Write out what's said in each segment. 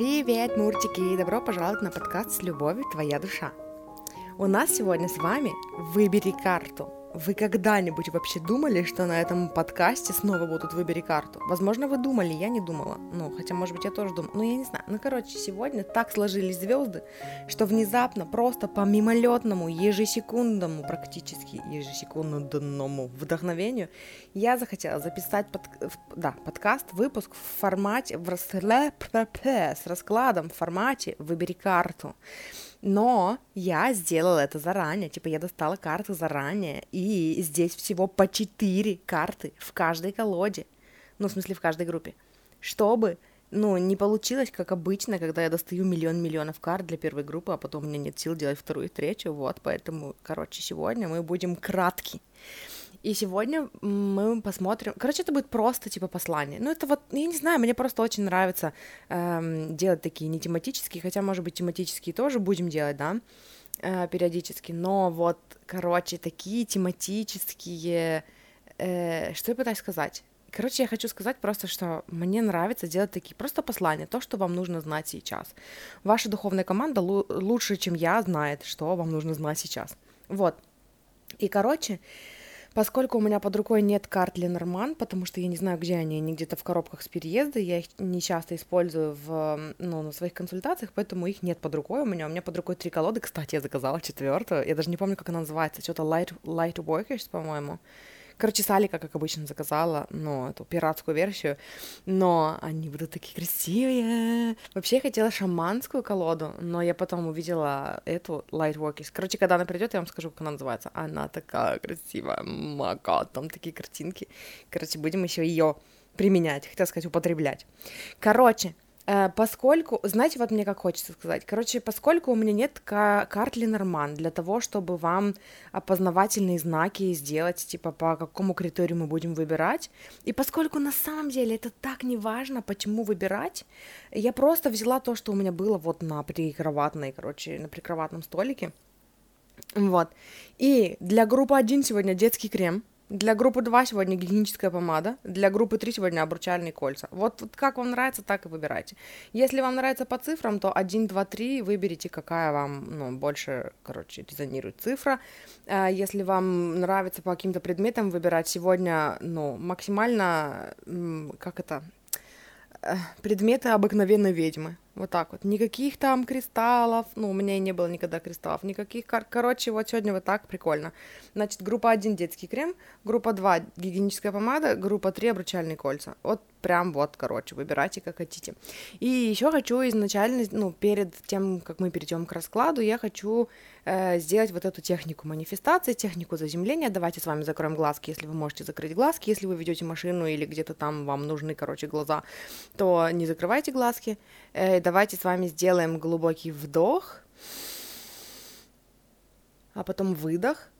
Привет, мурчики! Добро пожаловать на подкаст «С любовью твоя душа». У нас сегодня с вами «Выбери карту». Вы когда-нибудь вообще думали, что на этом подкасте снова будут «Выбери карту»? Возможно, вы думали, я не думала. Ну, хотя, может быть, я тоже думала. Ну, я не знаю. Ну, короче, сегодня так сложились звезды, что внезапно, просто по мимолетному, ежесекундному, практически ежесекундному вдохновению, я захотела записать под, да, подкаст, выпуск в формате, с раскладом в формате «Выбери карту». Но я сделала это заранее, типа я достала карты заранее, и здесь всего по 4 карты в каждой колоде, ну, в смысле, в каждой группе, чтобы, ну, не получилось, как обычно, когда я достаю миллион-миллионов карт для первой группы, а потом у меня нет сил делать вторую и третью, вот, поэтому, короче, сегодня мы будем кратки. И сегодня мы посмотрим. Короче, это будет просто типа послание. Ну, это вот, я не знаю, мне просто очень нравится эм, делать такие не тематические, хотя, может быть, тематические тоже будем делать, да, э, периодически. Но вот, короче, такие тематические. Э, что я пытаюсь сказать? Короче, я хочу сказать просто, что мне нравится делать такие просто послания, то, что вам нужно знать сейчас. Ваша духовная команда лучше, чем я, знает, что вам нужно знать сейчас. Вот. И, короче, Поскольку у меня под рукой нет карт Ленорман, потому что я не знаю, где они, они где-то в коробках с переезда, я их не часто использую в, ну, на своих консультациях, поэтому их нет под рукой у меня. У меня под рукой три колоды, кстати, я заказала четвертую, я даже не помню, как она называется, что-то Light, Light Workers, по-моему. Короче, Салика, как обычно, заказала, ну, эту пиратскую версию, но они будут такие красивые. Вообще, я хотела шаманскую колоду, но я потом увидела эту Lightworkers. Короче, когда она придет, я вам скажу, как она называется. Она такая красивая, мага, там такие картинки. Короче, будем еще ее применять, хотела сказать, употреблять. Короче, поскольку, знаете, вот мне как хочется сказать, короче, поскольку у меня нет карт Ленорман для того, чтобы вам опознавательные знаки сделать, типа, по какому критерию мы будем выбирать, и поскольку на самом деле это так не важно, почему выбирать, я просто взяла то, что у меня было вот на прикроватной, короче, на прикроватном столике, вот, и для группы 1 сегодня детский крем, для группы 2 сегодня гигиеническая помада, для группы 3 сегодня обручальные кольца. Вот, вот как вам нравится, так и выбирайте. Если вам нравится по цифрам, то 1, 2, 3 выберите, какая вам ну, больше, короче, резонирует цифра. А если вам нравится по каким-то предметам выбирать, сегодня, ну, максимально, как это, э, предметы обыкновенной ведьмы. Вот так вот. Никаких там кристаллов. Ну, у меня и не было никогда кристаллов. Никаких. Кор- короче, вот сегодня вот так прикольно. Значит, группа 1 детский крем, группа 2 гигиеническая помада, группа 3 обручальные кольца. Вот прям вот, короче, выбирайте как хотите. И еще хочу изначально, ну, перед тем, как мы перейдем к раскладу, я хочу э, сделать вот эту технику манифестации, технику заземления. Давайте с вами закроем глазки, если вы можете закрыть глазки. Если вы ведете машину или где-то там вам нужны, короче, глаза, то не закрывайте глазки. Э, давайте с вами сделаем глубокий вдох, а потом выдох.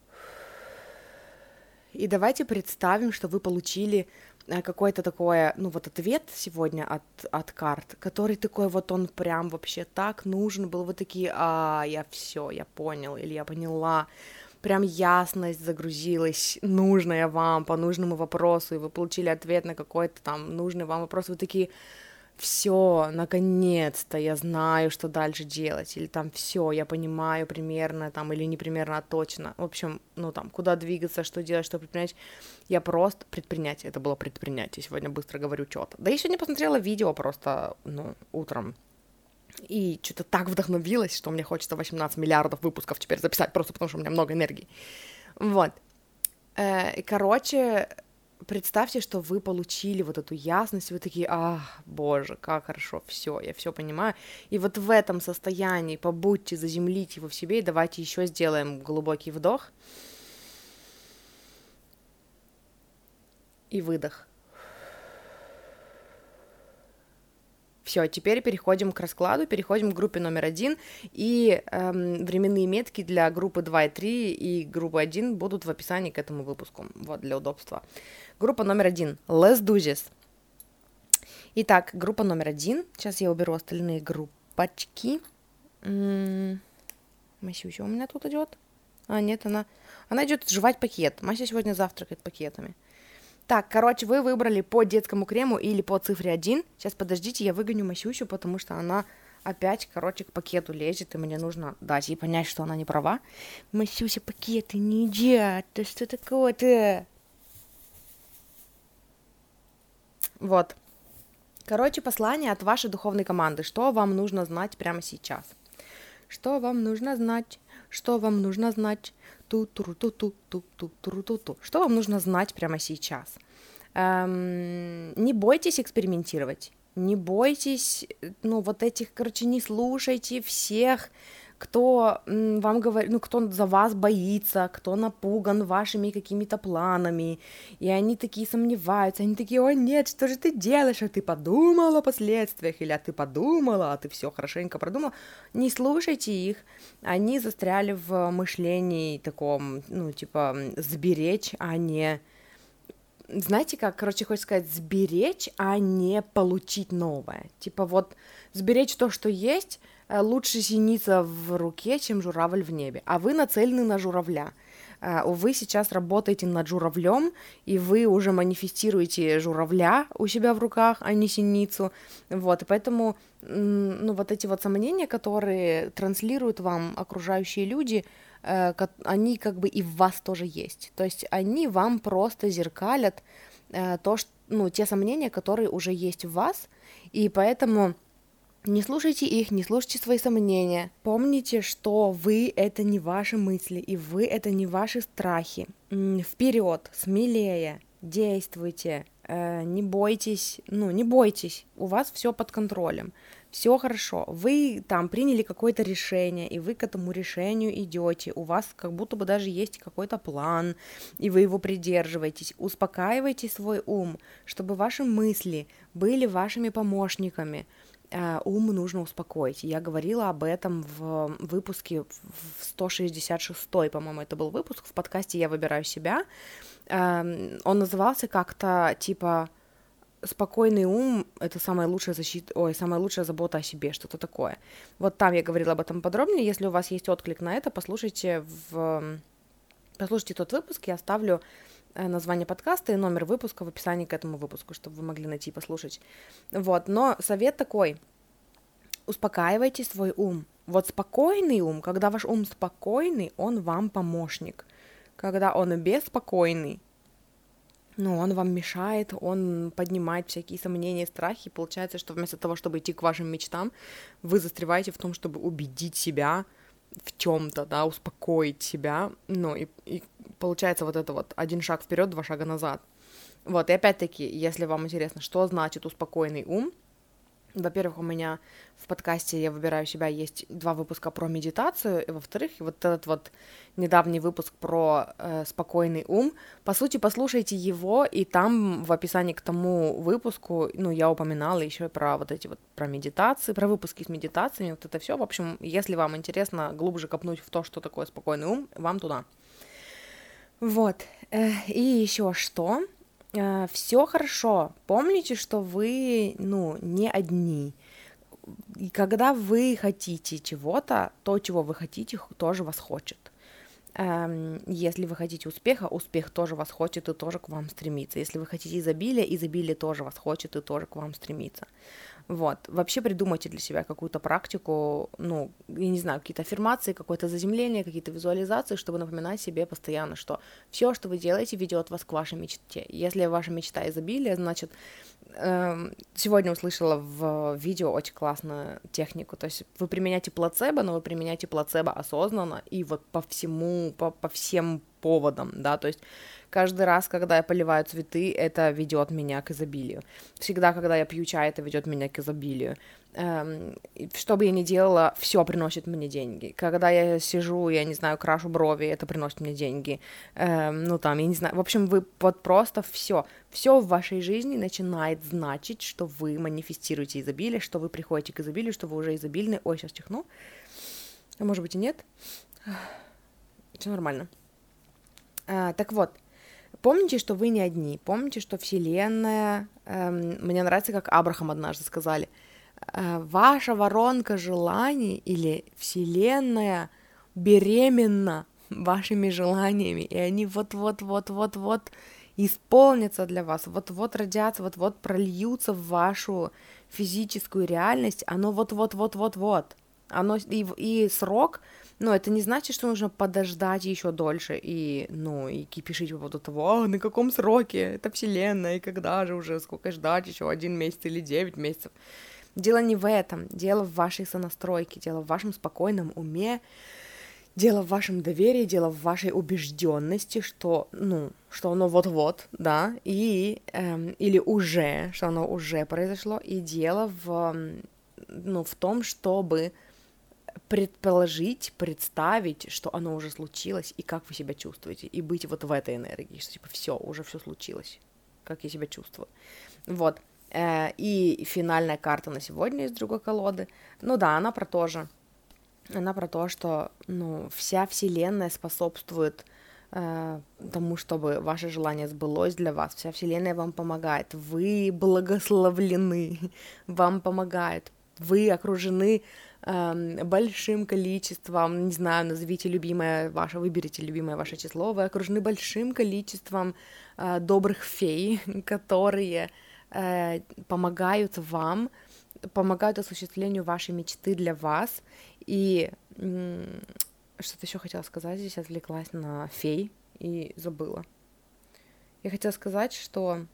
И давайте представим, что вы получили какой-то такой, ну вот ответ сегодня от, от карт, который такой вот он прям вообще так нужен был, вы такие, а, я все, я понял, или я поняла, прям ясность загрузилась, нужная вам по нужному вопросу, и вы получили ответ на какой-то там нужный вам вопрос, вы такие, все, наконец-то я знаю, что дальше делать, или там все, я понимаю примерно, там, или не примерно, а точно. В общем, ну там, куда двигаться, что делать, что предпринять. Я просто предпринять, это было предпринять, я сегодня быстро говорю что-то. Да я сегодня посмотрела видео просто, ну, утром, и что-то так вдохновилась, что мне хочется 18 миллиардов выпусков теперь записать, просто потому что у меня много энергии. Вот. Э, короче, представьте, что вы получили вот эту ясность, вы такие, ах, боже, как хорошо, все, я все понимаю. И вот в этом состоянии побудьте, заземлите его в себе, и давайте еще сделаем глубокий вдох и выдох. Все, теперь переходим к раскладу, переходим к группе номер один, и эм, временные метки для группы 2 и 3 и группы 1 будут в описании к этому выпуску, вот, для удобства. Группа номер один, let's do this. Итак, группа номер один, сейчас я уберу остальные группочки. М-м, Масюся у меня тут идет. А, нет, она... Она идет жевать пакет. Мася сегодня завтракает пакетами. Так, короче, вы выбрали по детскому крему или по цифре 1. Сейчас, подождите, я выгоню Масюсю, потому что она опять, короче, к пакету лезет, и мне нужно дать ей понять, что она не права. Масюся, пакеты не едят, да что такое-то? Вот. Короче, послание от вашей духовной команды. Что вам нужно знать прямо сейчас? Что вам нужно знать? Что вам нужно знать? Ту ту ту ту ту ту ту ту ту Что вам нужно знать прямо сейчас? Эм, не бойтесь экспериментировать, не бойтесь, ну, вот этих, короче, не слушайте всех кто вам говорит, ну, кто за вас боится, кто напуган вашими какими-то планами, и они такие сомневаются, они такие, о нет, что же ты делаешь, а ты подумала о последствиях, или а ты подумала, а ты все хорошенько продумала, не слушайте их, они застряли в мышлении таком, ну, типа, сберечь, а не знаете как, короче, хочется сказать, сберечь, а не получить новое. Типа вот сберечь то, что есть, лучше синица в руке, чем журавль в небе, а вы нацелены на журавля. Э, вы сейчас работаете над журавлем, и вы уже манифестируете журавля у себя в руках, а не синицу. Вот, и поэтому, ну, вот эти вот сомнения, которые транслируют вам окружающие люди, э, они как бы и в вас тоже есть. То есть они вам просто зеркалят то, что, ну, те сомнения, которые уже есть в вас, и поэтому не слушайте их, не слушайте свои сомнения. Помните, что вы это не ваши мысли, и вы это не ваши страхи. Вперед, смелее, действуйте, э, не бойтесь, ну, не бойтесь, у вас все под контролем, все хорошо, вы там приняли какое-то решение, и вы к этому решению идете, у вас как будто бы даже есть какой-то план, и вы его придерживаетесь, успокаивайте свой ум, чтобы ваши мысли были вашими помощниками, ум нужно успокоить. Я говорила об этом в выпуске в 166, по-моему, это был выпуск в подкасте «Я выбираю себя». Эм, он назывался как-то типа спокойный ум — это самая лучшая защита, ой, самая лучшая забота о себе, что-то такое. Вот там я говорила об этом подробнее. Если у вас есть отклик на это, послушайте в... Послушайте тот выпуск, я оставлю Э, название подкаста и номер выпуска в описании к этому выпуску, чтобы вы могли найти и послушать. Вот, но совет такой, успокаивайте свой ум. Вот спокойный ум, когда ваш ум спокойный, он вам помощник. Когда он беспокойный, ну, он вам мешает, он поднимает всякие сомнения страхи, и получается, что вместо того, чтобы идти к вашим мечтам, вы застреваете в том, чтобы убедить себя, в чем-то, да, успокоить себя, ну, и, и получается вот это вот один шаг вперед, два шага назад. Вот, и опять-таки, если вам интересно, что значит успокоенный ум, во-первых, у меня в подкасте «Я выбираю себя» есть два выпуска про медитацию, и во-вторых, вот этот вот недавний выпуск про э, спокойный ум. По сути, послушайте его, и там в описании к тому выпуску, ну, я упоминала еще про вот эти вот, про медитации, про выпуски с медитациями, вот это все. В общем, если вам интересно глубже копнуть в то, что такое спокойный ум, вам туда. Вот, э, и еще что? Э, все хорошо. Помните, что вы, ну, не одни. И когда вы хотите чего-то, то, чего вы хотите, тоже вас хочет. Эм, если вы хотите успеха, успех тоже вас хочет и тоже к вам стремится. Если вы хотите изобилия, изобилие тоже вас хочет и тоже к вам стремится. Вот. Вообще придумайте для себя какую-то практику, ну, я не знаю, какие-то аффирмации, какое-то заземление, какие-то визуализации, чтобы напоминать себе постоянно, что все, что вы делаете, ведет вас к вашей мечте. Если ваша мечта изобилия, значит, э, сегодня услышала в видео очень классную технику. То есть вы применяете плацебо, но вы применяете плацебо осознанно и вот по всему, по, по всем поводам, да, то есть Каждый раз, когда я поливаю цветы, это ведет меня к изобилию. Всегда, когда я пью чай, это ведет меня к изобилию. Эм, что бы я ни делала, все приносит мне деньги. Когда я сижу, я не знаю, крашу брови, это приносит мне деньги. Эм, ну там, я не знаю. В общем, вы вот просто все, все в вашей жизни начинает значить, что вы манифестируете изобилие, что вы приходите к изобилию, что вы уже изобильны. Ой, сейчас чихну. Может быть и нет. Все нормально. А, так вот, Помните, что вы не одни, помните, что Вселенная, эм, мне нравится, как Абрахам однажды сказали, э, ваша воронка желаний или Вселенная беременна вашими желаниями, и они вот-вот-вот-вот-вот исполнится для вас, вот-вот родятся, вот-вот прольются в вашу физическую реальность, оно вот-вот-вот-вот-вот. Оно и, и срок, но это не значит, что нужно подождать еще дольше и, ну, и кипишить по поводу того, а, на каком сроке? Это вселенная, и когда же уже, сколько ждать, еще один месяц или девять месяцев. Дело не в этом, дело в вашей сонастройке, дело в вашем спокойном уме, дело в вашем доверии, дело в вашей убежденности, что, ну, что оно вот-вот, да, и, эм, или уже, что оно уже произошло, и дело в, ну, в том, чтобы предположить, представить, что оно уже случилось, и как вы себя чувствуете, и быть вот в этой энергии, что типа все, уже все случилось, как я себя чувствую. Вот. Э, и финальная карта на сегодня из другой колоды. Ну да, она про то же она про то, что ну, вся Вселенная способствует э, тому, чтобы ваше желание сбылось для вас. Вся Вселенная вам помогает. Вы благословлены, вам помогает. Вы окружены большим количеством, не знаю, назовите любимое ваше, выберите любимое ваше число. Вы окружены большим количеством э, добрых фей, которые э, помогают вам помогают осуществлению вашей мечты для вас. И что-то еще хотела сказать, здесь отвлеклась на фей и забыла. Я хотела сказать, что...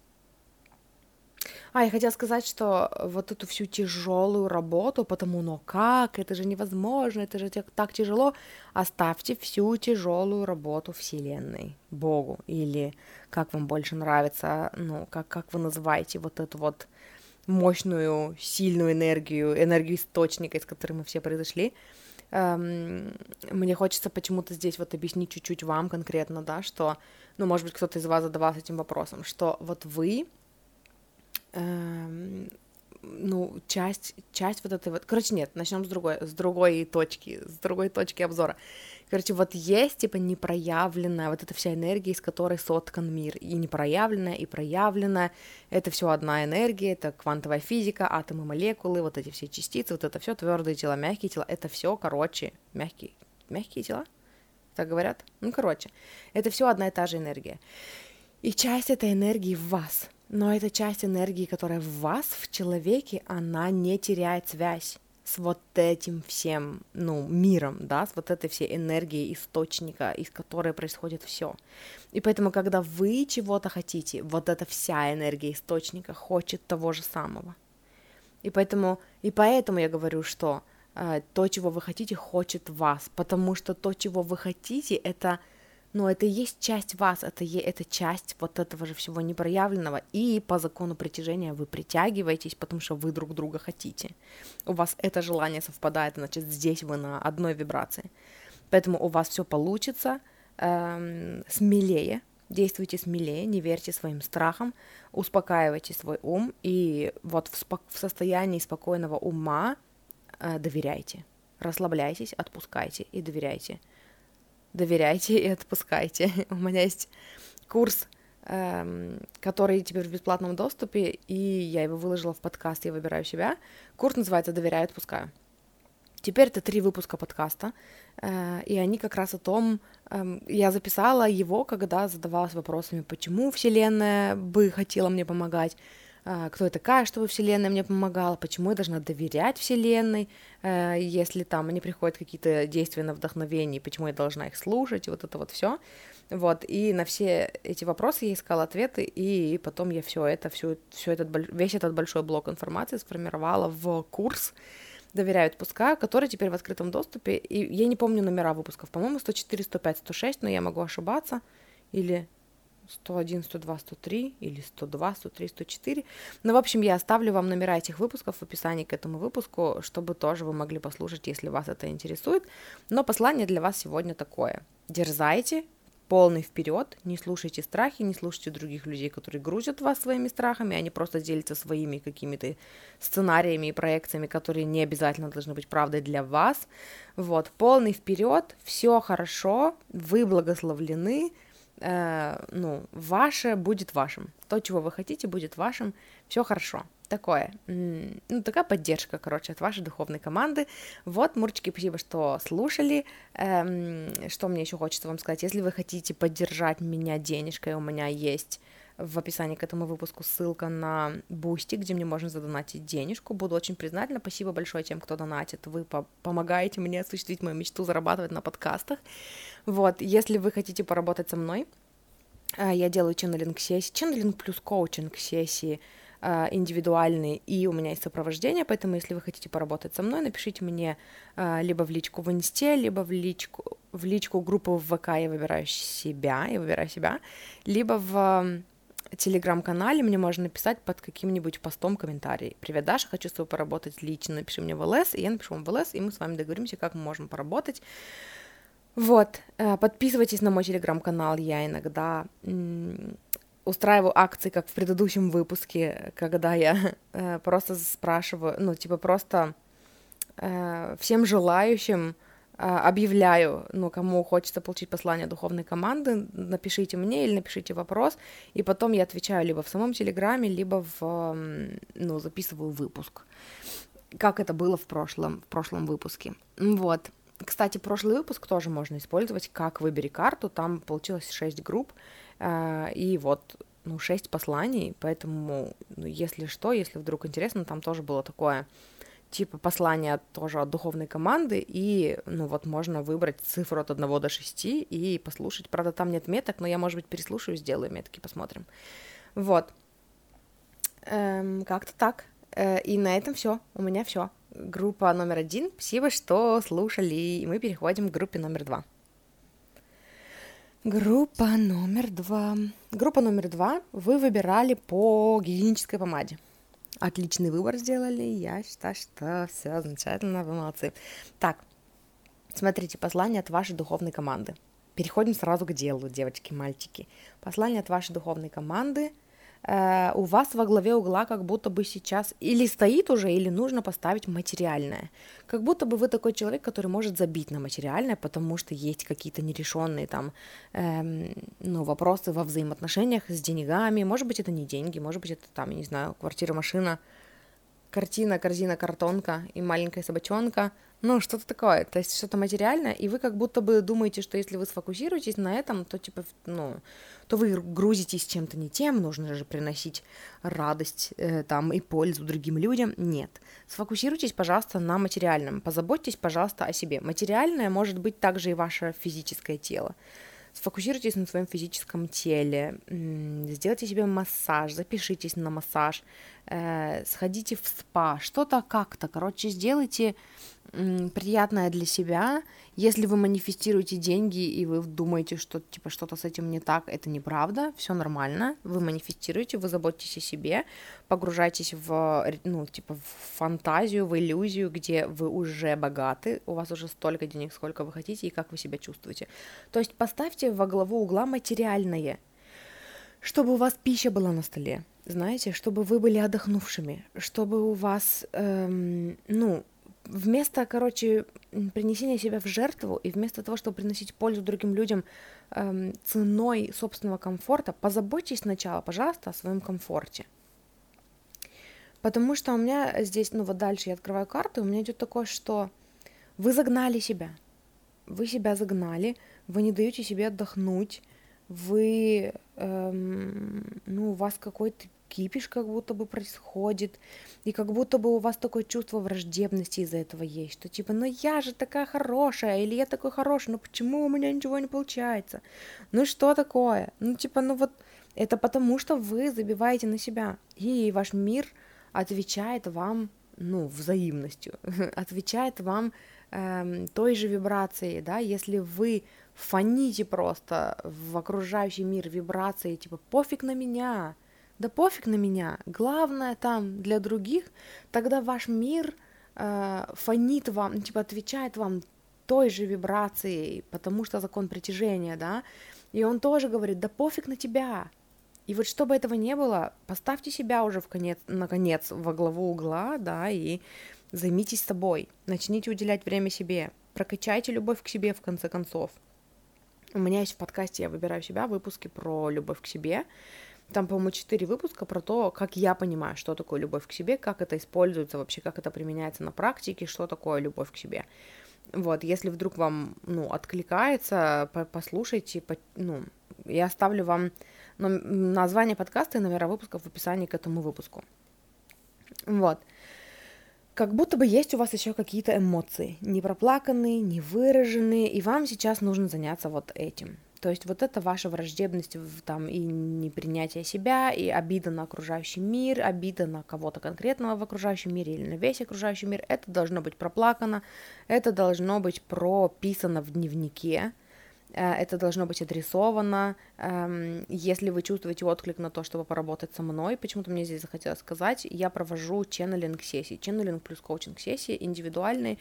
А, я хотела сказать, что вот эту всю тяжелую работу, потому, но как, это же невозможно, это же так тяжело, оставьте всю тяжелую работу Вселенной, Богу, или как вам больше нравится, ну, как, как вы называете вот эту вот мощную, сильную энергию, энергию источника, из которой мы все произошли. Эм, мне хочется почему-то здесь вот объяснить чуть-чуть вам конкретно, да, что, ну, может быть, кто-то из вас задавался этим вопросом, что вот вы, ну, часть, часть вот этой вот, короче, нет, начнем с другой, с другой точки, с другой точки обзора. Короче, вот есть, типа, непроявленная вот эта вся энергия, из которой соткан мир. И непроявленная, и проявленная. Это все одна энергия, это квантовая физика, атомы, молекулы, вот эти все частицы, вот это все твердые тела, мягкие тела. Это все, короче, мягкие, мягкие тела? Так говорят? Ну, короче, это все одна и та же энергия. И часть этой энергии в вас. Но эта часть энергии, которая в вас, в человеке, она не теряет связь с вот этим всем, ну, миром, да, с вот этой всей энергией источника, из которой происходит все. И поэтому, когда вы чего-то хотите, вот эта вся энергия источника хочет того же самого. И поэтому, и поэтому я говорю, что э, то, чего вы хотите, хочет вас, потому что то, чего вы хотите, это но это и есть часть вас, это, это часть вот этого же всего непроявленного, и по закону притяжения вы притягиваетесь, потому что вы друг друга хотите. У вас это желание совпадает, значит, здесь вы на одной вибрации. Поэтому у вас все получится эм, смелее, действуйте смелее, не верьте своим страхам, успокаивайте свой ум, и вот в, спо- в состоянии спокойного ума э, доверяйте, расслабляйтесь, отпускайте и доверяйте доверяйте и отпускайте. У меня есть курс, эм, который теперь в бесплатном доступе, и я его выложила в подкаст «Я выбираю себя». Курс называется «Доверяю, отпускаю». Теперь это три выпуска подкаста, э, и они как раз о том, э, я записала его, когда задавалась вопросами, почему Вселенная бы хотела мне помогать, кто я такая, чтобы Вселенная мне помогала, почему я должна доверять Вселенной, э, если там мне приходят какие-то действия на вдохновение, почему я должна их слушать, вот это вот все. Вот, и на все эти вопросы я искала ответы, и потом я все это, все, все этот, весь этот большой блок информации сформировала в курс, доверяю отпуска, который теперь в открытом доступе, и я не помню номера выпусков, по-моему, 104, 105, 106, но я могу ошибаться, или 101, 102, 103 или 102, 103, 104. Ну, в общем, я оставлю вам номера этих выпусков в описании к этому выпуску, чтобы тоже вы могли послушать, если вас это интересует. Но послание для вас сегодня такое. Дерзайте, полный вперед, не слушайте страхи, не слушайте других людей, которые грузят вас своими страхами, они просто делятся своими какими-то сценариями и проекциями, которые не обязательно должны быть правдой для вас. Вот, полный вперед, все хорошо, вы благословлены, э, ну, ваше будет вашим. То, чего вы хотите, будет вашим. Все хорошо. такое, ну, такая поддержка, короче, от вашей духовной команды. Вот, Мурчики, спасибо, что слушали. Эм, что мне еще хочется вам сказать? Если вы хотите поддержать меня денежкой, у меня есть в описании к этому выпуску ссылка на Бусти, где мне можно задонатить денежку. Буду очень признательна. Спасибо большое тем, кто донатит. Вы по помогаете мне осуществить мою мечту зарабатывать на подкастах. Вот, если вы хотите поработать со мной, э, я делаю ченнелинг сессии, ченнелинг плюс коучинг сессии э, индивидуальные, и у меня есть сопровождение, поэтому если вы хотите поработать со мной, напишите мне э, либо в личку в инсте, либо в личку, в личку группы в ВК «Я выбираю себя», «Я выбираю себя», либо в телеграм-канале мне можно написать под каким-нибудь постом комментарий. Привет, Даша, хочу с тобой поработать лично, напиши мне в ЛС, и я напишу вам в ЛС, и мы с вами договоримся, как мы можем поработать. Вот, э, подписывайтесь на мой телеграм-канал, я иногда устраиваю акции, как в предыдущем выпуске, когда я э, просто спрашиваю, ну, типа просто э, всем желающим объявляю, ну, кому хочется получить послание духовной команды, напишите мне или напишите вопрос, и потом я отвечаю либо в самом Телеграме, либо в, ну, записываю выпуск, как это было в прошлом, в прошлом выпуске. Вот. Кстати, прошлый выпуск тоже можно использовать, как выбери карту, там получилось 6 групп, а, и вот, ну, 6 посланий, поэтому, ну, если что, если вдруг интересно, там тоже было такое типа послание тоже от духовной команды, и, ну, вот можно выбрать цифру от 1 до 6 и послушать. Правда, там нет меток, но я, может быть, переслушаю, сделаю метки, посмотрим. Вот. Эм, как-то так. Э, и на этом все. У меня все. Группа номер один. Спасибо, что слушали. И мы переходим к группе номер два. Группа номер два. Группа номер два вы выбирали по гигиенической помаде. Отличный выбор сделали. Я считаю, что все замечательно, вы молодцы. Так, смотрите, послание от вашей духовной команды. Переходим сразу к делу, девочки, мальчики. Послание от вашей духовной команды – у вас во главе угла как будто бы сейчас или стоит уже, или нужно поставить материальное. Как будто бы вы такой человек, который может забить на материальное, потому что есть какие-то нерешенные там эм, ну, вопросы во взаимоотношениях с деньгами. Может быть, это не деньги, может быть, это там, я не знаю, квартира, машина, картина, корзина, картонка и маленькая собачонка – ну, что-то такое, то есть что-то материальное, и вы как будто бы думаете, что если вы сфокусируетесь на этом, то типа, ну, то вы грузитесь чем-то не тем, нужно же приносить радость э, там и пользу другим людям. Нет. Сфокусируйтесь, пожалуйста, на материальном. Позаботьтесь, пожалуйста, о себе. Материальное может быть также и ваше физическое тело. Сфокусируйтесь на своем физическом теле, сделайте себе массаж, запишитесь на массаж, э, сходите в спа, что-то как-то, короче, сделайте приятное для себя. Если вы манифестируете деньги и вы думаете, что типа что-то с этим не так, это неправда, все нормально. Вы манифестируете, вы заботитесь о себе, погружайтесь в ну типа в фантазию, в иллюзию, где вы уже богаты, у вас уже столько денег, сколько вы хотите и как вы себя чувствуете. То есть поставьте во главу угла материальное, чтобы у вас пища была на столе, знаете, чтобы вы были отдохнувшими, чтобы у вас, эм, ну, вместо, короче, принесения себя в жертву и вместо того, чтобы приносить пользу другим людям эм, ценой собственного комфорта, позаботьтесь сначала, пожалуйста, о своем комфорте. Потому что у меня здесь, ну вот дальше я открываю карту, у меня идет такое, что вы загнали себя. Вы себя загнали, вы не даете себе отдохнуть, вы, эм, ну, у вас какой-то кипиш как будто бы происходит, и как будто бы у вас такое чувство враждебности из-за этого есть, что типа, ну я же такая хорошая, или я такой хороший, ну почему у меня ничего не получается? Ну что такое? Ну типа, ну вот это потому, что вы забиваете на себя, и ваш мир отвечает вам, ну, взаимностью, отвечает вам эм, той же вибрацией, да, если вы фоните просто в окружающий мир вибрации, типа, пофиг на меня, да пофиг на меня, главное там для других, тогда ваш мир э, фонит вам, ну, типа отвечает вам той же вибрацией, потому что закон притяжения, да, и он тоже говорит, да пофиг на тебя. И вот чтобы этого не было, поставьте себя уже в конец, наконец во главу угла, да, и займитесь собой, начните уделять время себе, прокачайте любовь к себе в конце концов. У меня есть в подкасте «Я выбираю себя» выпуски про любовь к себе, Там, по-моему, четыре выпуска про то, как я понимаю, что такое любовь к себе, как это используется вообще, как это применяется на практике, что такое любовь к себе. Вот, если вдруг вам, ну, откликается, послушайте, по, ну, я оставлю вам ну, название подкаста и номера выпусков в описании к этому выпуску. Вот. Как будто бы есть у вас еще какие-то эмоции, не проплаканные, не выраженные, и вам сейчас нужно заняться вот этим. То есть вот это ваша враждебность там и непринятие себя, и обида на окружающий мир, обида на кого-то конкретного в окружающем мире или на весь окружающий мир, это должно быть проплакано, это должно быть прописано в дневнике, э, это должно быть адресовано. Эм, если вы чувствуете отклик на то, чтобы поработать со мной, почему-то мне здесь захотелось сказать, я провожу ченнелинг сессии, ченнелинг плюс коучинг сессии индивидуальные,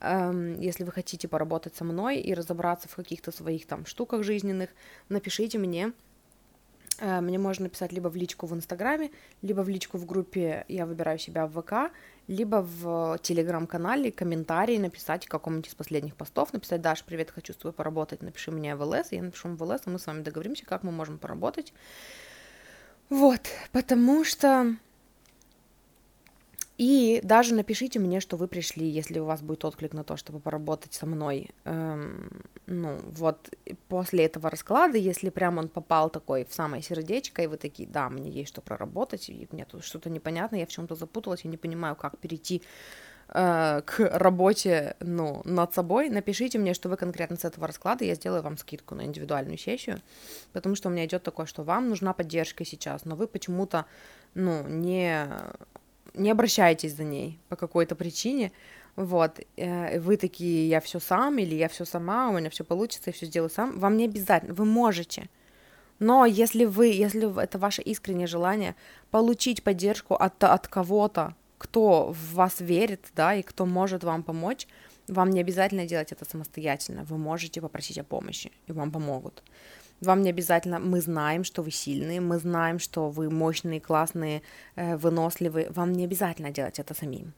если вы хотите поработать со мной и разобраться в каких-то своих там штуках жизненных, напишите мне. Э, мне можно написать либо в личку в Инстаграме, либо в личку в группе «Я выбираю себя в ВК», либо в Телеграм-канале комментарий написать к какому-нибудь из последних постов, написать «Даш, привет, хочу с тобой поработать, напиши мне в ЛС», я напишу в ЛС, и мы с вами договоримся, как мы можем поработать. Вот, потому что и даже напишите мне, что вы пришли, если у вас будет отклик на то, чтобы поработать со мной. Эм, ну, вот после этого расклада, если прям он попал такой в самое сердечко, и вы такие, да, мне есть что проработать, и мне тут что-то непонятно, я в чем-то запуталась, я не понимаю, как перейти э, к работе, ну, над собой, напишите мне, что вы конкретно с этого расклада, я сделаю вам скидку на индивидуальную сессию, потому что у меня идет такое, что вам нужна поддержка сейчас, но вы почему-то, ну, не не обращайтесь за ней по какой-то причине, вот, э, вы такие, я все сам, или я все сама, у меня все получится, я все сделаю сам, вам не обязательно, вы можете, но если вы, если это ваше искреннее желание получить поддержку от, от кого-то, кто в вас верит, да, и кто может вам помочь, вам не обязательно делать это самостоятельно, вы можете попросить о помощи, и вам помогут. Вам не обязательно, мы знаем, что вы сильные, мы знаем, что вы мощные, классные, э, выносливые. Вам не обязательно делать это самим.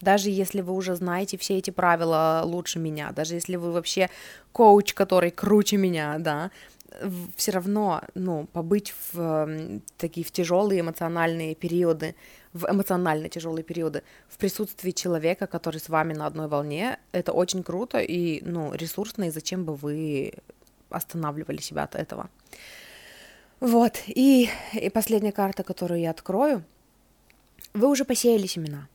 Даже если вы уже знаете все эти правила лучше меня, даже если вы вообще коуч, который круче меня, да, все равно, ну, побыть в такие в тяжелые эмоциональные периоды, в эмоционально тяжелые периоды, в присутствии человека, который с вами на одной волне, это очень круто и, ну, ресурсно, и зачем бы вы останавливали себя от этого. Вот, и, и последняя карта, которую я открою. Вы уже посеяли семена.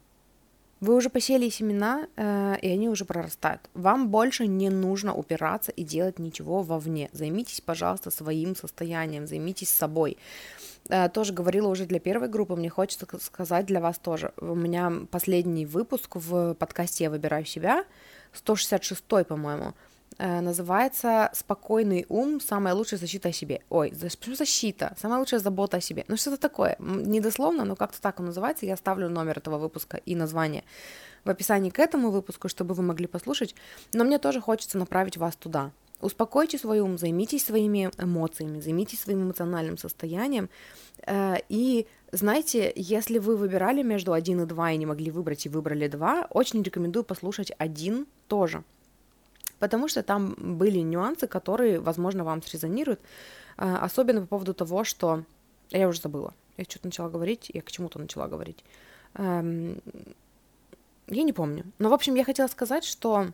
Вы уже посеяли семена, э, и они уже прорастают. Вам больше не нужно упираться и делать ничего вовне. Займитесь, пожалуйста, своим состоянием, займитесь собой. Э, тоже говорила уже для первой группы, мне хочется сказать для вас тоже. У меня последний выпуск в подкасте «Я выбираю себя», 166 по-моему, называется «Спокойный ум. Самая лучшая защита о себе». Ой, почему защита? Самая лучшая забота о себе. Ну, что-то такое. Недословно, но как-то так он называется. Я оставлю номер этого выпуска и название в описании к этому выпуску, чтобы вы могли послушать. Но мне тоже хочется направить вас туда. Успокойте свой ум, займитесь своими эмоциями, займитесь своим эмоциональным состоянием. Э, и знаете, если вы выбирали между один и два и не могли выбрать и выбрали два, очень рекомендую послушать один тоже потому что там были нюансы, которые, возможно, вам срезонируют, а, особенно по поводу того, что... Я уже забыла. Я что-то начала говорить, я к чему-то начала говорить. Эм, я не помню. Но, в общем, я хотела сказать, что...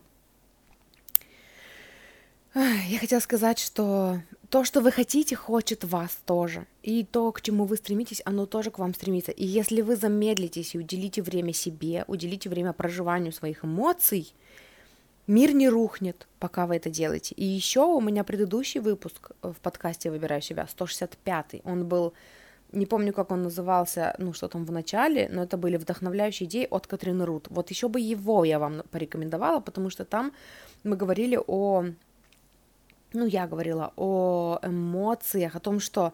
Я хотела сказать, что то, что вы хотите, хочет вас тоже. И то, к чему вы стремитесь, оно тоже к вам стремится. И если вы замедлитесь и уделите время себе, уделите время проживанию своих эмоций, Мир не рухнет, пока вы это делаете. И еще у меня предыдущий выпуск в подкасте «Выбираю себя», 165-й, он был, не помню, как он назывался, ну, что там в начале, но это были вдохновляющие идеи от Катрины Рут. Вот еще бы его я вам порекомендовала, потому что там мы говорили о, ну, я говорила о эмоциях, о том, что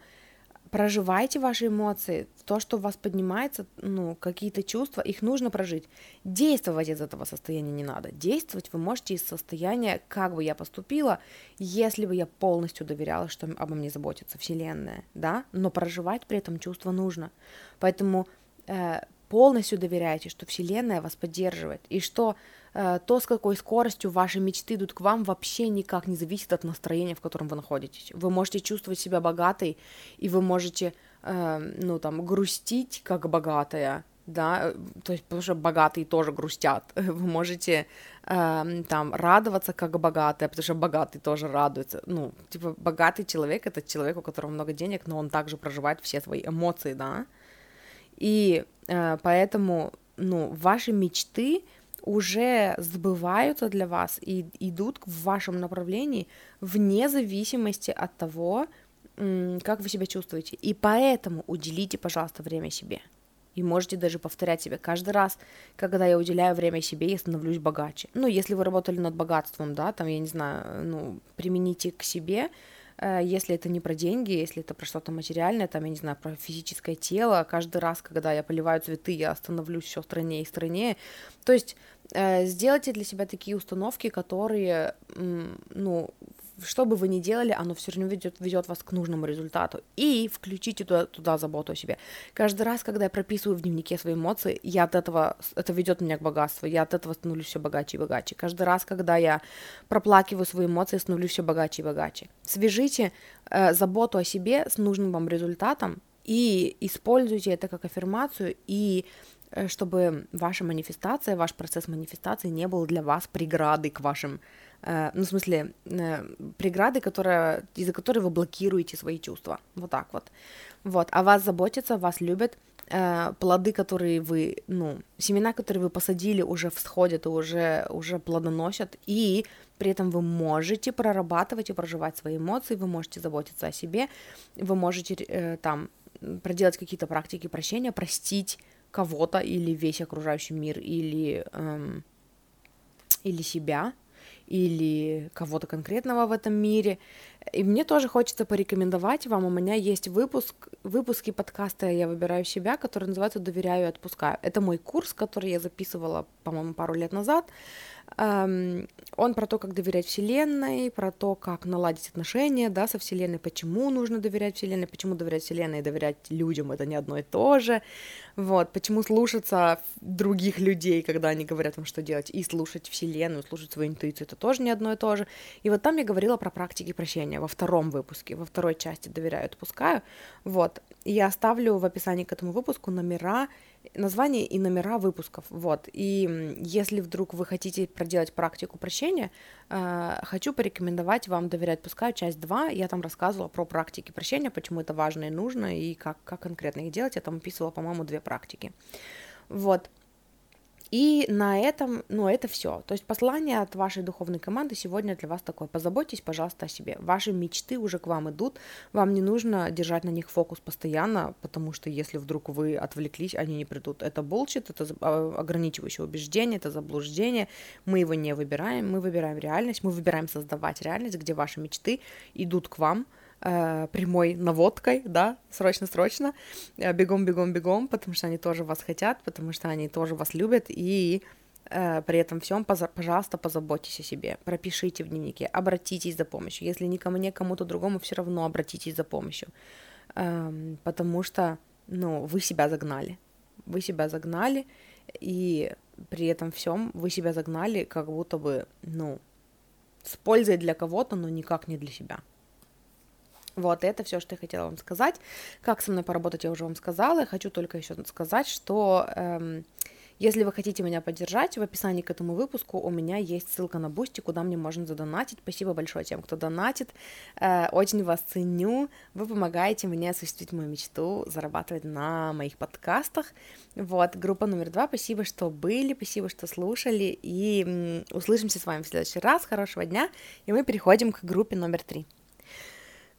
проживайте ваши эмоции, то, что у вас поднимается, ну, какие-то чувства, их нужно прожить. Действовать из этого состояния не надо. Действовать вы можете из состояния, как бы я поступила, если бы я полностью доверяла, что обо мне заботится Вселенная, да, но проживать при этом чувство нужно. Поэтому э, полностью доверяете, что Вселенная вас поддерживает, и что э, то, с какой скоростью ваши мечты идут к вам, вообще никак не зависит от настроения, в котором вы находитесь. Вы можете чувствовать себя богатой, и вы можете, э, ну, там, грустить как богатая, да, то есть потому что богатые тоже грустят. Вы можете э, там радоваться как богатые, потому что богатые тоже радуются. Ну, типа богатый человек это человек, у которого много денег, но он также проживает все свои эмоции, да. И э, поэтому, ну, ваши мечты уже сбываются для вас и идут в вашем направлении вне зависимости от того, как вы себя чувствуете. И поэтому уделите, пожалуйста, время себе. И можете даже повторять себе каждый раз, когда я уделяю время себе, я становлюсь богаче. Ну, если вы работали над богатством, да, там, я не знаю, ну, примените к себе, э, если это не про деньги, если это про что-то материальное, там, я не знаю, про физическое тело, каждый раз, когда я поливаю цветы, я становлюсь все стройнее и стройнее. То есть э, сделайте для себя такие установки, которые, ну, что бы вы ни делали, оно все равно ведет, ведет вас к нужному результату. И включите туда, туда заботу о себе. Каждый раз, когда я прописываю в дневнике свои эмоции, я от этого, это ведет меня к богатству, я от этого становлюсь все богаче и богаче. Каждый раз, когда я проплакиваю свои эмоции, становлюсь все богаче и богаче. Свяжите э, заботу о себе с нужным вам результатом и используйте это как аффирмацию и чтобы ваша манифестация, ваш процесс манифестации не был для вас преградой к вашим Э, ну, в смысле, э, преграды, которая, из-за которой вы блокируете свои чувства. Вот так вот. Вот. А вас заботятся, вас любят, э, плоды, которые вы, ну, семена, которые вы посадили, уже всходят и уже, уже плодоносят, и при этом вы можете прорабатывать и проживать свои эмоции, вы можете заботиться о себе, вы можете э, там проделать какие-то практики прощения, простить кого-то или весь окружающий мир, или, эм, или себя, или кого-то конкретного в этом мире. И мне тоже хочется порекомендовать вам, у меня есть выпуск, выпуски подкаста «Я выбираю себя», который называется «Доверяю и отпускаю». Это мой курс, который я записывала, по-моему, пару лет назад. Он про то, как доверять Вселенной, про то, как наладить отношения да, со Вселенной, почему нужно доверять Вселенной, почему доверять Вселенной и доверять людям это не одно и то же, вот, почему слушаться других людей, когда они говорят вам, что делать, и слушать Вселенную, слушать свою интуицию, это тоже не одно и то же. И вот там я говорила про практики прощения во втором выпуске, во второй части «Доверяю, отпускаю», вот, я оставлю в описании к этому выпуску номера название и номера выпусков, вот, и если вдруг вы хотите проделать практику прощения, э, хочу порекомендовать вам «Доверять, пускай» часть 2, я там рассказывала про практики прощения, почему это важно и нужно, и как, как конкретно их делать, я там описывала, по-моему, две практики, вот, и на этом, ну, это все. То есть послание от вашей духовной команды сегодня для вас такое. Позаботьтесь, пожалуйста, о себе. Ваши мечты уже к вам идут. Вам не нужно держать на них фокус постоянно, потому что если вдруг вы отвлеклись, они не придут. Это булчит, это а, ограничивающее убеждение, это заблуждение. Мы его не выбираем, мы выбираем реальность, мы выбираем создавать реальность, где ваши мечты идут к вам, э, прямой наводкой, да, срочно-срочно, бегом-бегом-бегом, потому что они тоже вас хотят, потому что они тоже вас любят, и э, при этом всем, пожалуйста, позаботьтесь о себе, пропишите в дневнике, обратитесь за помощью, если не ко мне, кому-то другому, все равно обратитесь за помощью, э, потому что, ну, вы себя загнали, вы себя загнали, и при этом всем вы себя загнали, как будто бы, ну, с пользой для кого-то, но никак не для себя. Вот, это все, что я хотела вам сказать. Как со мной поработать, я уже вам сказала. Я хочу только еще сказать, что эм, если вы хотите меня поддержать, в описании к этому выпуску у меня есть ссылка на Бусти, куда мне можно задонатить. Спасибо большое тем, кто донатит. Э, очень вас ценю. Вы помогаете мне осуществить мою мечту, зарабатывать на моих подкастах. Вот, группа номер два. Спасибо, что были, спасибо, что слушали. И м, услышимся с вами в следующий раз. Хорошего дня. И мы переходим к группе номер три.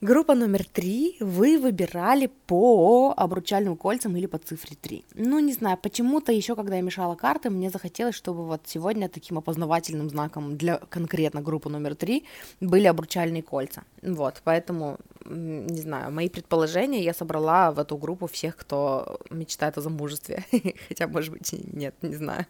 Группа номер три вы выбирали по обручальным кольцам или по цифре 3. Ну, не знаю, почему-то еще, когда я мешала карты, мне захотелось, чтобы вот сегодня таким опознавательным знаком для конкретно группы номер три были обручальные кольца. Вот, поэтому не знаю, мои предположения я собрала в эту группу всех, кто мечтает о замужестве. Хотя, может быть, нет, не знаю.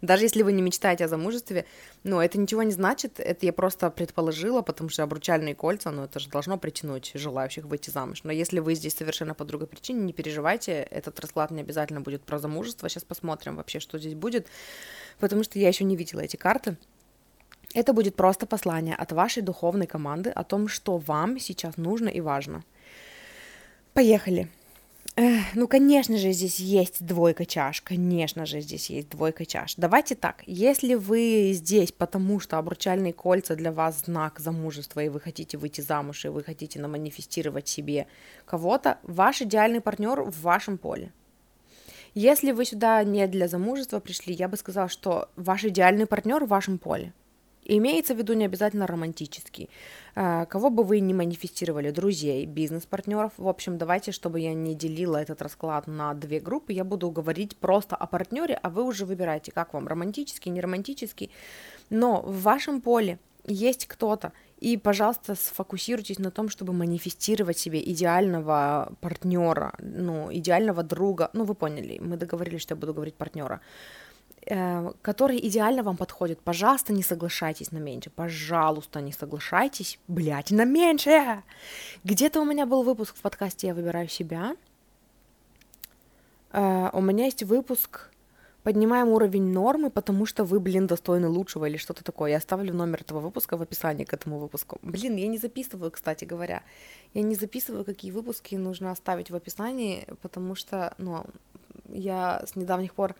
Даже если вы не мечтаете о замужестве, ну, это ничего не значит, это я просто предположила, потому что обручальные кольца, ну, это же должно притянуть желающих выйти замуж. Но если вы здесь совершенно по другой причине, не переживайте, этот расклад не обязательно будет про замужество. Сейчас посмотрим вообще, что здесь будет, потому что я еще не видела эти карты. Это будет просто послание от вашей духовной команды о том, что вам сейчас нужно и важно. Поехали. Эх, ну, конечно же, здесь есть двойка чаш, конечно же, здесь есть двойка чаш. Давайте так, если вы здесь, потому что обручальные кольца для вас знак замужества, и вы хотите выйти замуж, и вы хотите наманифестировать себе кого-то, ваш идеальный партнер в вашем поле. Если вы сюда не для замужества пришли, я бы сказала, что ваш идеальный партнер в вашем поле. Имеется в виду не обязательно романтический. А, кого бы вы ни манифестировали, друзей, бизнес-партнеров. В общем, давайте, чтобы я не делила этот расклад на две группы, я буду говорить просто о партнере, а вы уже выбираете, как вам, романтический, не романтический. Но в вашем поле есть кто-то, и, пожалуйста, сфокусируйтесь на том, чтобы манифестировать себе идеального партнера, ну, идеального друга. Ну, вы поняли, мы договорились, что я буду говорить партнера. Э, который идеально вам подходит. Пожалуйста, не соглашайтесь на меньше. Пожалуйста, не соглашайтесь, блядь, на меньше. Где-то у меня был выпуск в подкасте «Я выбираю себя». Uh, у меня есть выпуск «Поднимаем уровень нормы, потому что вы, блин, достойны лучшего» или что-то такое. Я оставлю номер этого выпуска в описании к этому выпуску. Блин, я не записываю, кстати говоря. Я не записываю, какие выпуски нужно оставить в описании, потому что, ну, я с недавних пор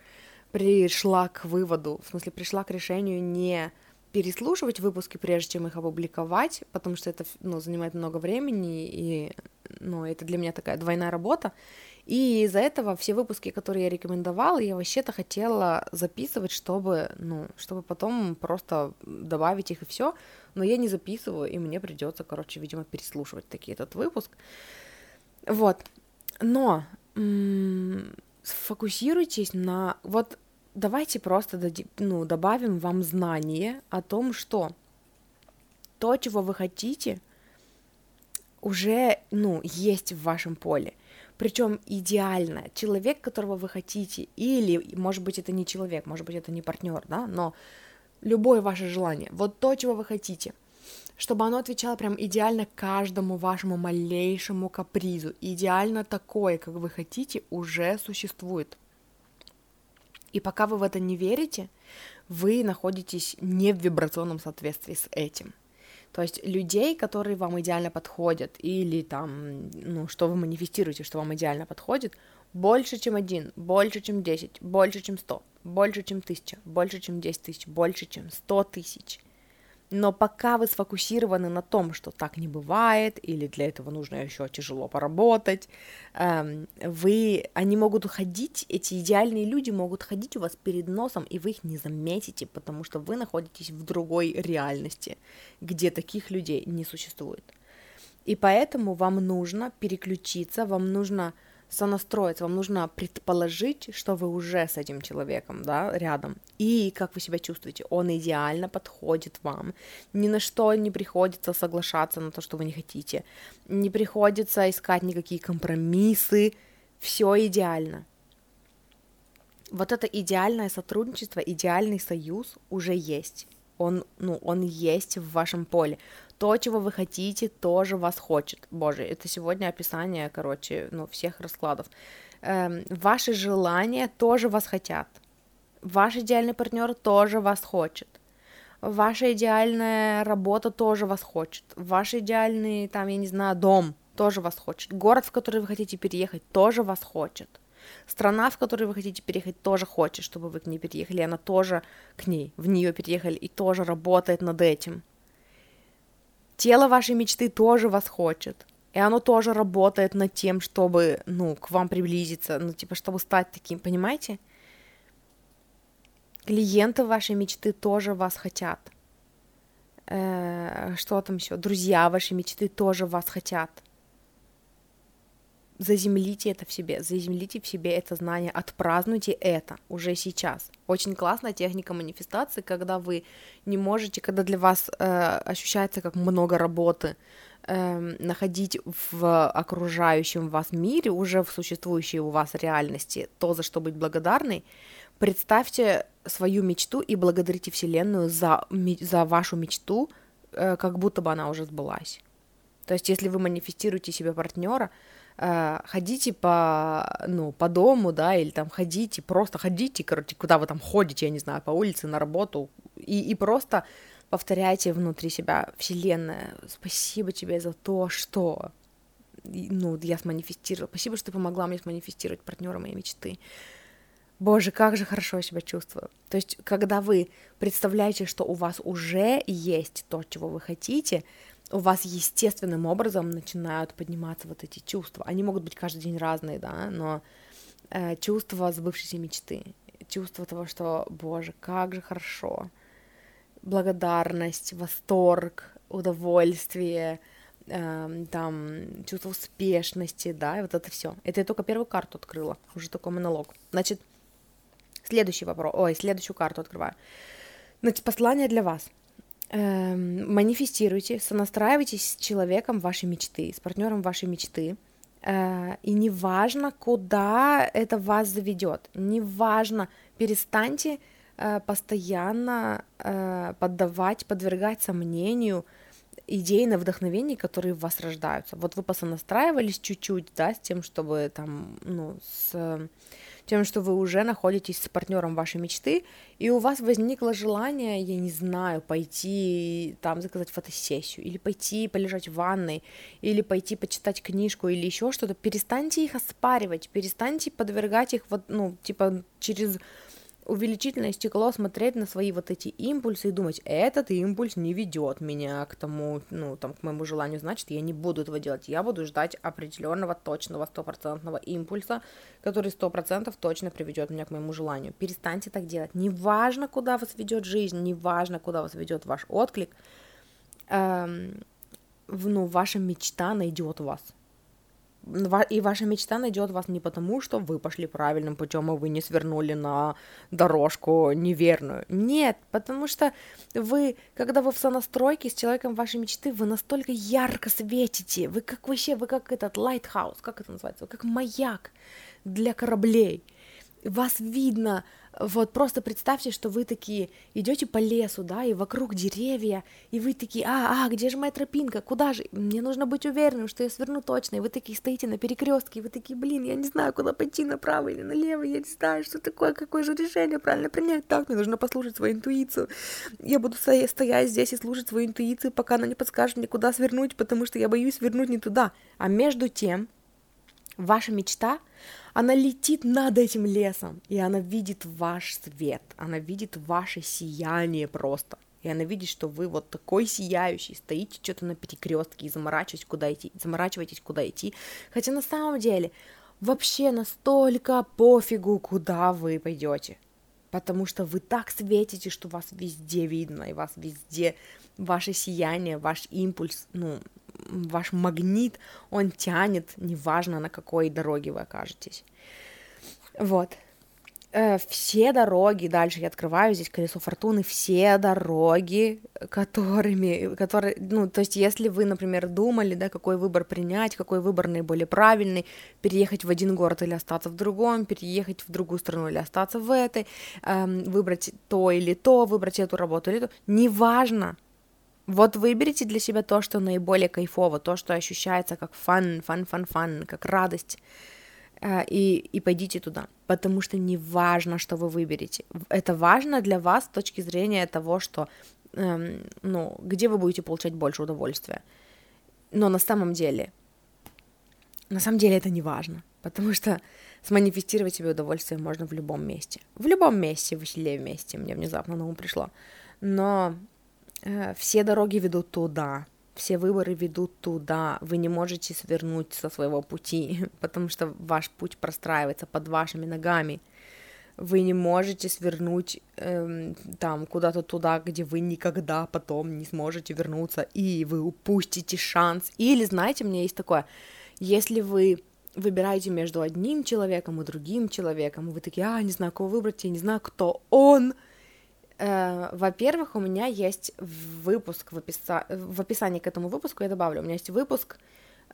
пришла к выводу, в смысле пришла к решению не переслушивать выпуски, прежде чем их опубликовать, потому что это ну, занимает много времени, и ну, это для меня такая двойная работа. И из-за этого все выпуски, которые я рекомендовала, я вообще-то хотела записывать, чтобы, ну, чтобы потом просто добавить их и все. Но я не записываю, и мне придется, короче, видимо, переслушивать таки этот выпуск. Вот. Но м- сфокусируйтесь на... Вот давайте просто ну, добавим вам знание о том, что то, чего вы хотите, уже, ну, есть в вашем поле. Причем идеально. Человек, которого вы хотите, или, может быть, это не человек, может быть, это не партнер, да, но любое ваше желание, вот то, чего вы хотите, чтобы оно отвечало прям идеально каждому вашему малейшему капризу. Идеально такое, как вы хотите, уже существует. И пока вы в это не верите, вы находитесь не в вибрационном соответствии с этим. То есть людей, которые вам идеально подходят, или там, ну, что вы манифестируете, что вам идеально подходит, больше, чем один, больше, чем десять, больше, чем сто, больше, чем тысяча, больше, чем десять тысяч, больше, чем сто тысяч – но пока вы сфокусированы на том, что так не бывает, или для этого нужно еще тяжело поработать, эм, вы, они могут ходить, эти идеальные люди могут ходить у вас перед носом, и вы их не заметите, потому что вы находитесь в другой реальности, где таких людей не существует. И поэтому вам нужно переключиться, вам нужно сонастроиться, вам нужно предположить, что вы уже с этим человеком, да, рядом, и как вы себя чувствуете, он идеально подходит вам, ни на что не приходится соглашаться на то, что вы не хотите, не приходится искать никакие компромиссы, все идеально. Вот это идеальное сотрудничество, идеальный союз уже есть. Он, ну, он есть в вашем поле то, чего вы хотите, тоже вас хочет. Боже, это сегодня описание, короче, ну, всех раскладов. Эм, ваши желания тоже вас хотят. Ваш идеальный партнер тоже вас хочет. Ваша идеальная работа тоже вас хочет. Ваш идеальный, там, я не знаю, дом тоже вас хочет. Город, в который вы хотите переехать, тоже вас хочет. Страна, в которую вы хотите переехать, тоже хочет, чтобы вы к ней переехали. Она тоже к ней, в нее переехали и тоже работает над этим. Тело вашей мечты тоже вас хочет. И оно тоже работает над тем, чтобы, ну, к вам приблизиться, ну, типа, чтобы стать таким, понимаете? Клиенты вашей мечты тоже вас хотят. Э, что там еще? Друзья вашей мечты тоже вас хотят. Заземлите это в себе, заземлите в себе это знание, отпразднуйте это уже сейчас. Очень классная техника манифестации, когда вы не можете, когда для вас э, ощущается как много работы, э, находить в окружающем вас мире, уже в существующей у вас реальности, то, за что быть благодарной, представьте свою мечту и благодарите Вселенную за, за вашу мечту, э, как будто бы она уже сбылась. То есть, если вы манифестируете себе партнера, э, ходите по, ну, по дому, да, или там ходите, просто ходите, короче, куда вы там ходите, я не знаю, по улице, на работу, и, и просто повторяйте внутри себя, Вселенная, спасибо тебе за то, что, ну, я сманифестировала, спасибо, что ты помогла мне сманифестировать партнера моей мечты. Боже, как же хорошо я себя чувствую. То есть, когда вы представляете, что у вас уже есть то, чего вы хотите, у вас естественным образом начинают подниматься вот эти чувства. Они могут быть каждый день разные, да, но э, чувство сбывшейся мечты, чувство того, что, боже, как же хорошо, благодарность, восторг, удовольствие, э, там, чувство успешности, да, и вот это все. Это я только первую карту открыла, уже такой монолог. Значит, следующий вопрос, ой, следующую карту открываю. Значит, послание для вас – Эм, манифестируйте, сонастраивайтесь с человеком вашей мечты, с партнером вашей мечты. Э, и неважно, куда это вас заведет, неважно, перестаньте э, постоянно э, поддавать, подвергать сомнению идеи на вдохновение, которые в вас рождаются. Вот вы посонастраивались чуть-чуть, да, с тем, чтобы там, ну, с тем, что вы уже находитесь с партнером вашей мечты, и у вас возникло желание, я не знаю, пойти там заказать фотосессию, или пойти полежать в ванной, или пойти почитать книжку, или еще что-то, перестаньте их оспаривать, перестаньте подвергать их вот, ну, типа, через увеличительное стекло смотреть на свои вот эти импульсы и думать, этот импульс не ведет меня к тому, ну, там, к моему желанию, значит, я не буду этого делать, я буду ждать определенного, точного, стопроцентного импульса, который сто процентов точно приведет меня к моему желанию. Перестаньте так делать. Неважно, куда вас ведет жизнь, неважно, куда вас ведет ваш отклик, эм, ну, ваша мечта найдет вас и ваша мечта найдет вас не потому, что вы пошли правильным путем, и вы не свернули на дорожку неверную. Нет, потому что вы, когда вы в сонастройке с человеком вашей мечты, вы настолько ярко светите, вы как вообще, вы как этот lighthouse, как это называется, как маяк для кораблей. Вас видно, вот просто представьте, что вы такие идете по лесу, да, и вокруг деревья, и вы такие, а, а, где же моя тропинка, куда же? Мне нужно быть уверенным, что я сверну точно. И вы такие стоите на перекрестке, и вы такие, блин, я не знаю, куда пойти, направо или налево, я не знаю, что такое, какое же решение правильно принять. Так, мне нужно послушать свою интуицию. Я буду стоять, здесь и слушать свою интуицию, пока она не подскажет мне, куда свернуть, потому что я боюсь свернуть не туда. А между тем, ваша мечта — она летит над этим лесом, и она видит ваш свет, она видит ваше сияние просто. И она видит, что вы вот такой сияющий, стоите что-то на перекрестке и заморачиваетесь, куда идти, заморачиваетесь, куда идти. Хотя на самом деле вообще настолько пофигу, куда вы пойдете. Потому что вы так светите, что вас везде видно, и вас везде ваше сияние, ваш импульс, ну, ваш магнит, он тянет, неважно на какой дороге вы окажетесь. Вот. Э, все дороги, дальше я открываю здесь колесо фортуны, все дороги, которыми, которые, ну, то есть если вы, например, думали, да, какой выбор принять, какой выбор наиболее правильный, переехать в один город или остаться в другом, переехать в другую страну или остаться в этой, эм, выбрать то или то, выбрать эту работу или то, неважно, вот выберите для себя то, что наиболее кайфово, то, что ощущается как фан, фан, фан, фан, как радость, э, и, и пойдите туда, потому что не важно, что вы выберете. Это важно для вас с точки зрения того, что, эм, ну, где вы будете получать больше удовольствия. Но на самом деле, на самом деле это не важно, потому что сманифестировать себе удовольствие можно в любом месте. В любом месте, в селе вместе, мне внезапно на ум пришло. Но все дороги ведут туда, все выборы ведут туда, вы не можете свернуть со своего пути, потому что ваш путь простраивается под вашими ногами. Вы не можете свернуть эм, там куда-то туда, где вы никогда потом не сможете вернуться, и вы упустите шанс. Или, знаете, у меня есть такое, если вы выбираете между одним человеком и другим человеком, вы такие, а, не знаю, кого выбрать, я не знаю, кто он. Э, во-первых, у меня есть выпуск в, описа... в описании к этому выпуску, я добавлю, у меня есть выпуск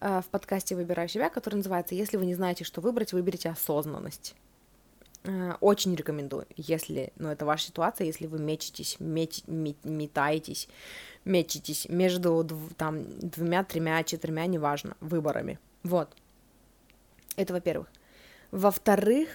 э, в подкасте «Выбираю себя», который называется «Если вы не знаете, что выбрать, выберите осознанность». Э, очень рекомендую, если, ну, это ваша ситуация, если вы мечетесь, меч, метаетесь, мечетесь между там двумя, тремя, четырьмя, неважно, выборами. Вот. Это во-первых. Во-вторых,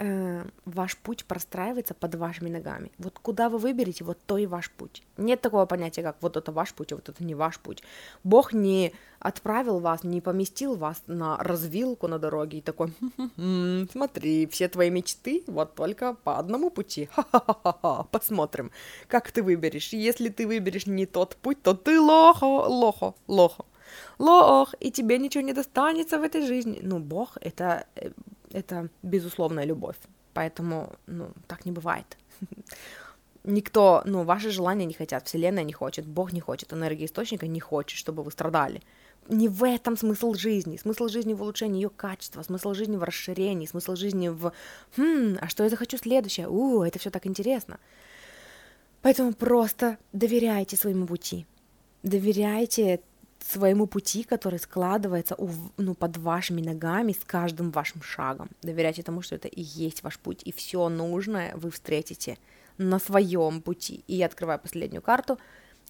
э, ваш путь простраивается под вашими ногами. Вот куда вы выберете, вот то и ваш путь. Нет такого понятия, как вот это ваш путь, а вот это не ваш путь. Бог не отправил вас, не поместил вас на развилку на дороге и такой, смотри, все твои мечты вот только по одному пути. Ха-ха-ха-ха, посмотрим, как ты выберешь. Если ты выберешь не тот путь, то ты лохо, лохо, лохо. Лох, и тебе ничего не достанется в этой жизни. Ну, Бог — это э, это безусловная любовь. Поэтому, ну, так не бывает. Никто, ну, ваши желания не хотят, Вселенная не хочет, Бог не хочет, энергия источника не хочет, чтобы вы страдали. Не в этом смысл жизни. Смысл жизни в улучшении ее качества, смысл жизни в расширении, смысл жизни в «Хм, а что я захочу следующее? У, это все так интересно». Поэтому просто доверяйте своему пути. Доверяйте своему пути, который складывается у, ну, под вашими ногами с каждым вашим шагом. Доверяйте тому, что это и есть ваш путь, и все нужное вы встретите на своем пути. И я открываю последнюю карту,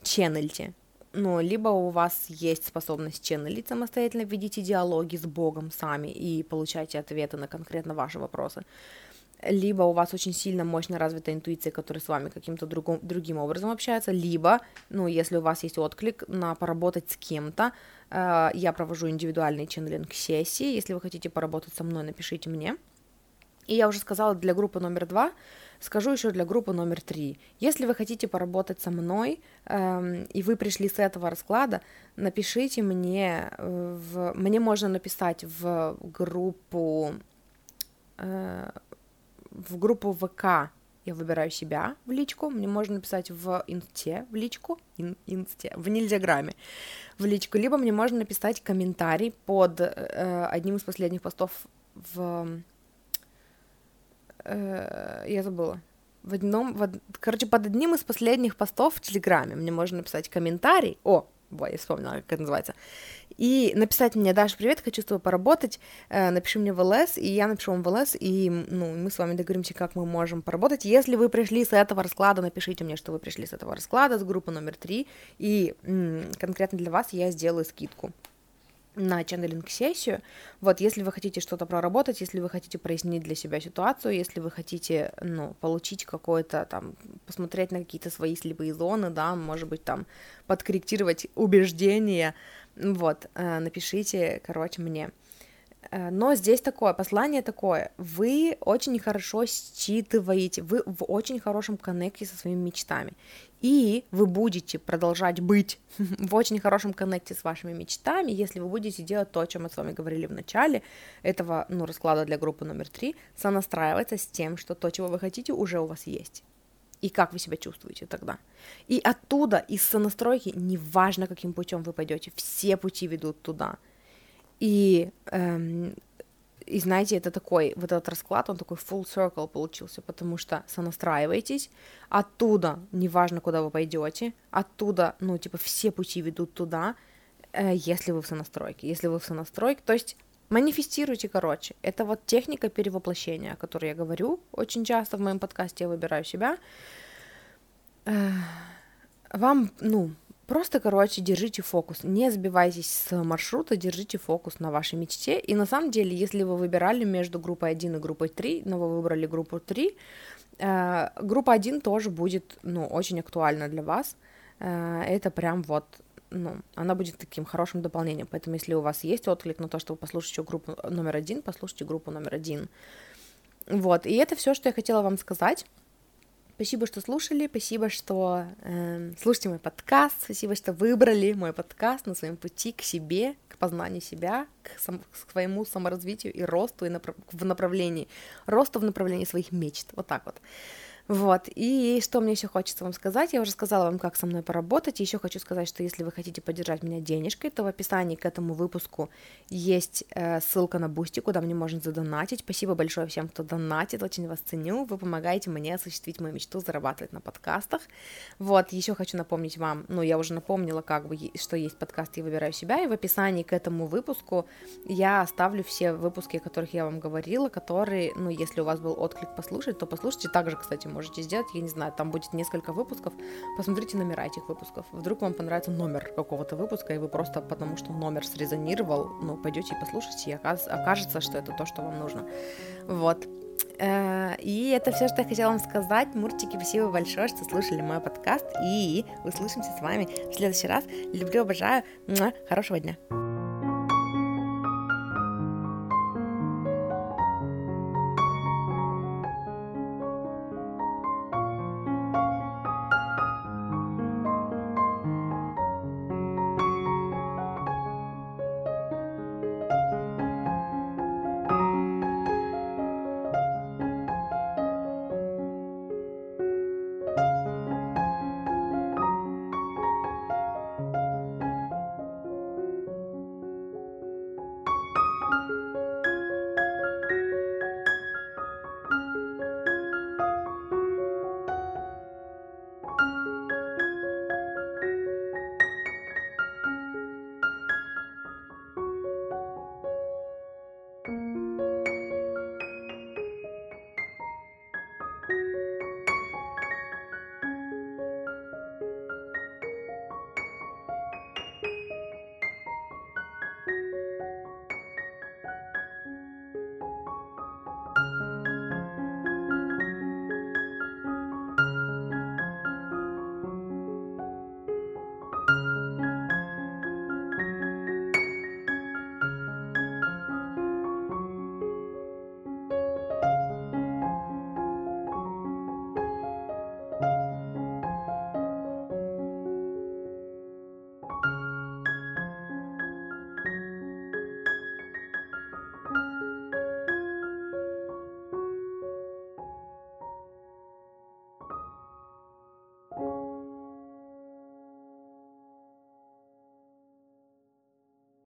ченнельте. Ну, либо у вас есть способность ченнелить самостоятельно, ведите диалоги с Богом сами и получайте ответы на конкретно ваши вопросы либо у вас очень сильно мощно развитая интуиция, которая с вами каким-то другом, другим образом общается, либо, ну, если у вас есть отклик на поработать с кем-то, э, я провожу индивидуальный ченнелинг сессии, если вы хотите поработать со мной, напишите мне. И я уже сказала для группы номер два, скажу еще для группы номер три. Если вы хотите поработать со мной, э, и вы пришли с этого расклада, напишите мне, э, в... мне можно написать в группу э, в группу ВК я выбираю себя в личку, мне можно написать в инсте в личку, ин, инсте, в нельзяграме в личку, либо мне можно написать комментарий под э, одним из последних постов в... Э, я забыла. В одном, в, короче, под одним из последних постов в Телеграме мне можно написать комментарий. О, Ой, я вспомнила, как это называется. И написать мне, Даша, привет, хочу с тобой поработать, э, напиши мне в ЛС, и я напишу вам в ЛС, и ну, мы с вами договоримся, как мы можем поработать. Если вы пришли с этого расклада, напишите мне, что вы пришли с этого расклада, с группы номер три, и м- конкретно для вас я сделаю скидку на ченнелинг-сессию. Вот, если вы хотите что-то проработать, если вы хотите прояснить для себя ситуацию, если вы хотите, ну, получить какое-то там, посмотреть на какие-то свои слепые зоны, да, может быть, там, подкорректировать убеждения, вот, э, напишите, короче, мне. Э, но здесь такое, послание такое, вы очень хорошо считываете, вы в очень хорошем коннекте со своими мечтами, и вы будете продолжать быть в очень хорошем коннекте с вашими мечтами, если вы будете делать то, о чем мы с вами говорили в начале этого ну, расклада для группы номер три, сонастраиваться с тем, что то, чего вы хотите, уже у вас есть. И как вы себя чувствуете тогда. И оттуда, из сонастройки, неважно, каким путем вы пойдете, все пути ведут туда – и, эм, и знаете, это такой, вот этот расклад, он такой full circle получился, потому что сонастраиваетесь, оттуда, неважно, куда вы пойдете, оттуда, ну, типа, все пути ведут туда, э, если вы в сонастройке. Если вы в сонастройке, то есть манифестируйте, короче. Это вот техника перевоплощения, о которой я говорю очень часто в моем подкасте «Я выбираю себя». Э, вам, ну, Просто, короче, держите фокус, не сбивайтесь с маршрута, держите фокус на вашей мечте. И на самом деле, если вы выбирали между группой 1 и группой 3, но вы выбрали группу 3, э, группа 1 тоже будет, ну, очень актуальна для вас. Э, это прям вот ну, она будет таким хорошим дополнением. Поэтому, если у вас есть отклик на то, что вы послушаете группу номер один, послушайте группу номер один. Вот, и это все, что я хотела вам сказать. Спасибо, что слушали, спасибо, что э, слушаете мой подкаст, спасибо, что выбрали мой подкаст на своем пути к себе, к познанию себя, к, сам, к своему саморазвитию и росту и направ- в направлении, росту в направлении своих мечт, вот так вот. Вот, и что мне еще хочется вам сказать, я уже сказала вам, как со мной поработать, еще хочу сказать, что если вы хотите поддержать меня денежкой, то в описании к этому выпуску есть э, ссылка на Бусти, куда мне можно задонатить, спасибо большое всем, кто донатит, очень вас ценю, вы помогаете мне осуществить мою мечту зарабатывать на подкастах, вот, еще хочу напомнить вам, ну, я уже напомнила, как бы, что есть подкаст «Я выбираю себя», и в описании к этому выпуску я оставлю все выпуски, о которых я вам говорила, которые, ну, если у вас был отклик послушать, то послушайте, также, кстати, можно можете сделать, я не знаю, там будет несколько выпусков, посмотрите номера этих выпусков, вдруг вам понравится номер какого-то выпуска, и вы просто потому, что номер срезонировал, ну, пойдете и послушайте, и окажется, что это то, что вам нужно. Вот. Э, и это все, что я хотела вам сказать. Муртики, спасибо большое, что слушали мой подкаст. И услышимся с вами в следующий раз. Люблю, обожаю. Хорошего дня.